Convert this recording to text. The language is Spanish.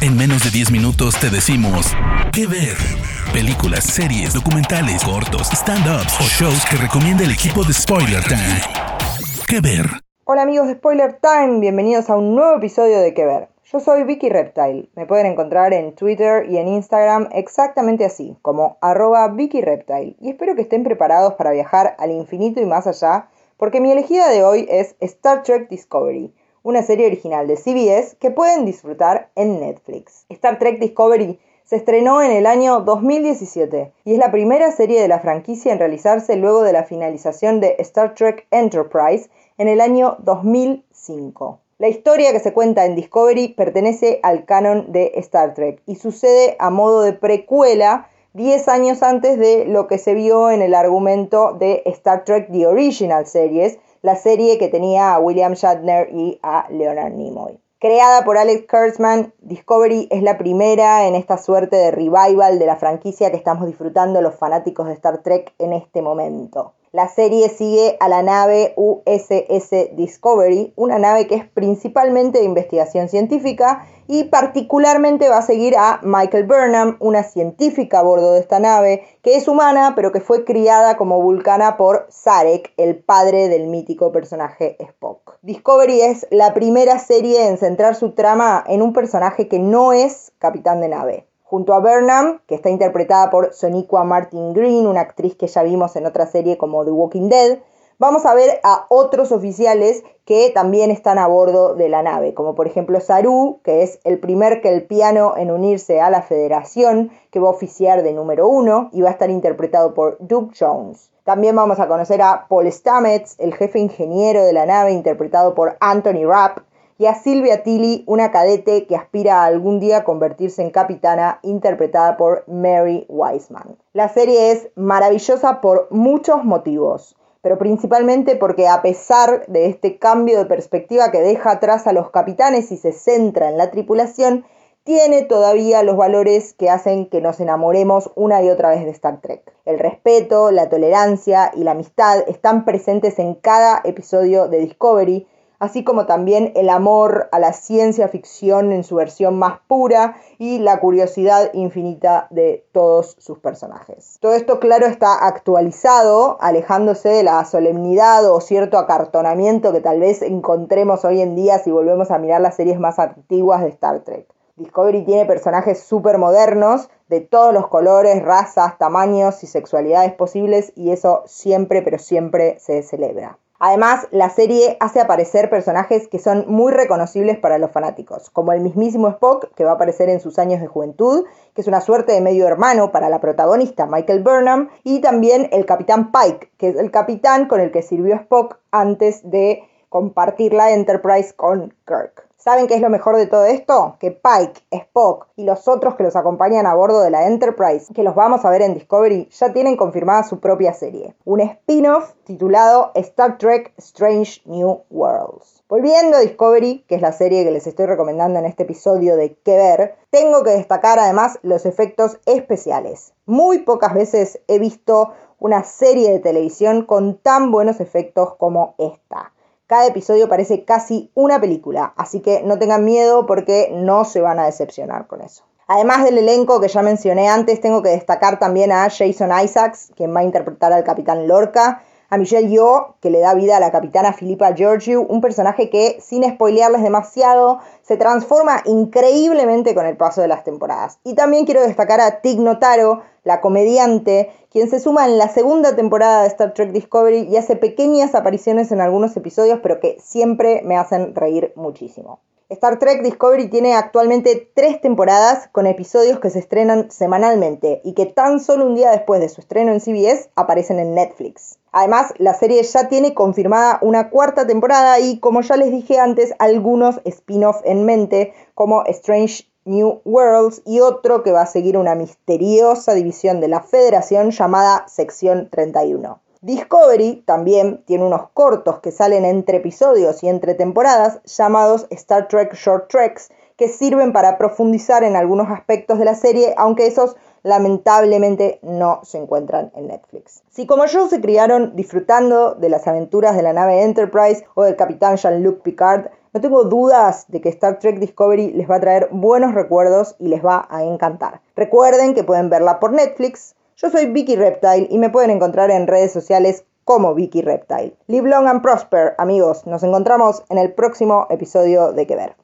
En menos de 10 minutos te decimos qué ver. Películas, series, documentales, cortos, stand-ups o shows que recomienda el equipo de Spoiler Time. ¿Qué ver? Hola amigos de Spoiler Time, bienvenidos a un nuevo episodio de ¿Qué ver? Yo soy Vicky Reptile. Me pueden encontrar en Twitter y en Instagram exactamente así, como arroba Vicky Reptile. Y espero que estén preparados para viajar al infinito y más allá, porque mi elegida de hoy es Star Trek Discovery, una serie original de CBS que pueden disfrutar en Netflix. Star Trek Discovery se estrenó en el año 2017 y es la primera serie de la franquicia en realizarse luego de la finalización de Star Trek Enterprise en el año 2005. La historia que se cuenta en Discovery pertenece al canon de Star Trek y sucede a modo de precuela 10 años antes de lo que se vio en el argumento de Star Trek The Original Series, la serie que tenía a William Shatner y a Leonard Nimoy. Creada por Alex Kurtzman, Discovery es la primera en esta suerte de revival de la franquicia que estamos disfrutando los fanáticos de Star Trek en este momento. La serie sigue a la nave USS Discovery, una nave que es principalmente de investigación científica y particularmente va a seguir a Michael Burnham, una científica a bordo de esta nave, que es humana pero que fue criada como vulcana por Sarek, el padre del mítico personaje Spock. Discovery es la primera serie en centrar su trama en un personaje que no es capitán de nave. Junto a Burnham, que está interpretada por Soniqua Martin Green, una actriz que ya vimos en otra serie como The Walking Dead, vamos a ver a otros oficiales que también están a bordo de la nave, como por ejemplo Saru, que es el primer que el piano en unirse a la Federación, que va a oficiar de número uno y va a estar interpretado por Duke Jones. También vamos a conocer a Paul Stamets, el jefe ingeniero de la nave, interpretado por Anthony Rapp, y a Silvia Tilly, una cadete que aspira a algún día convertirse en capitana, interpretada por Mary Wiseman. La serie es maravillosa por muchos motivos, pero principalmente porque a pesar de este cambio de perspectiva que deja atrás a los capitanes y se centra en la tripulación, tiene todavía los valores que hacen que nos enamoremos una y otra vez de Star Trek. El respeto, la tolerancia y la amistad están presentes en cada episodio de Discovery, así como también el amor a la ciencia ficción en su versión más pura y la curiosidad infinita de todos sus personajes. Todo esto, claro, está actualizado, alejándose de la solemnidad o cierto acartonamiento que tal vez encontremos hoy en día si volvemos a mirar las series más antiguas de Star Trek. Discovery tiene personajes súper modernos, de todos los colores, razas, tamaños y sexualidades posibles, y eso siempre, pero siempre se celebra. Además, la serie hace aparecer personajes que son muy reconocibles para los fanáticos, como el mismísimo Spock, que va a aparecer en sus años de juventud, que es una suerte de medio hermano para la protagonista Michael Burnham, y también el capitán Pike, que es el capitán con el que sirvió Spock antes de compartir la Enterprise con Kirk. ¿Saben qué es lo mejor de todo esto? Que Pike, Spock y los otros que los acompañan a bordo de la Enterprise, que los vamos a ver en Discovery, ya tienen confirmada su propia serie. Un spin-off titulado Star Trek Strange New Worlds. Volviendo a Discovery, que es la serie que les estoy recomendando en este episodio de Que ver, tengo que destacar además los efectos especiales. Muy pocas veces he visto una serie de televisión con tan buenos efectos como esta. Cada episodio parece casi una película, así que no tengan miedo porque no se van a decepcionar con eso. Además del elenco que ya mencioné antes, tengo que destacar también a Jason Isaacs, quien va a interpretar al capitán Lorca, a Michelle Yeoh, que le da vida a la capitana Philippa Georgiou, un personaje que, sin spoilearles demasiado, se transforma increíblemente con el paso de las temporadas. Y también quiero destacar a Tig Notaro, la comediante, quien se suma en la segunda temporada de Star Trek Discovery y hace pequeñas apariciones en algunos episodios, pero que siempre me hacen reír muchísimo. Star Trek Discovery tiene actualmente tres temporadas con episodios que se estrenan semanalmente y que tan solo un día después de su estreno en CBS aparecen en Netflix. Además, la serie ya tiene confirmada una cuarta temporada y, como ya les dije antes, algunos spin-off en mente, como Strange New Worlds y otro que va a seguir una misteriosa división de la Federación llamada Sección 31. Discovery también tiene unos cortos que salen entre episodios y entre temporadas llamados Star Trek Short Treks que sirven para profundizar en algunos aspectos de la serie, aunque esos lamentablemente no se encuentran en Netflix. Si como yo se criaron disfrutando de las aventuras de la nave Enterprise o del capitán Jean-Luc Picard, no tengo dudas de que Star Trek Discovery les va a traer buenos recuerdos y les va a encantar. Recuerden que pueden verla por Netflix. Yo soy Vicky Reptile y me pueden encontrar en redes sociales como Vicky Reptile. Live long and prosper, amigos. Nos encontramos en el próximo episodio de Que Ver.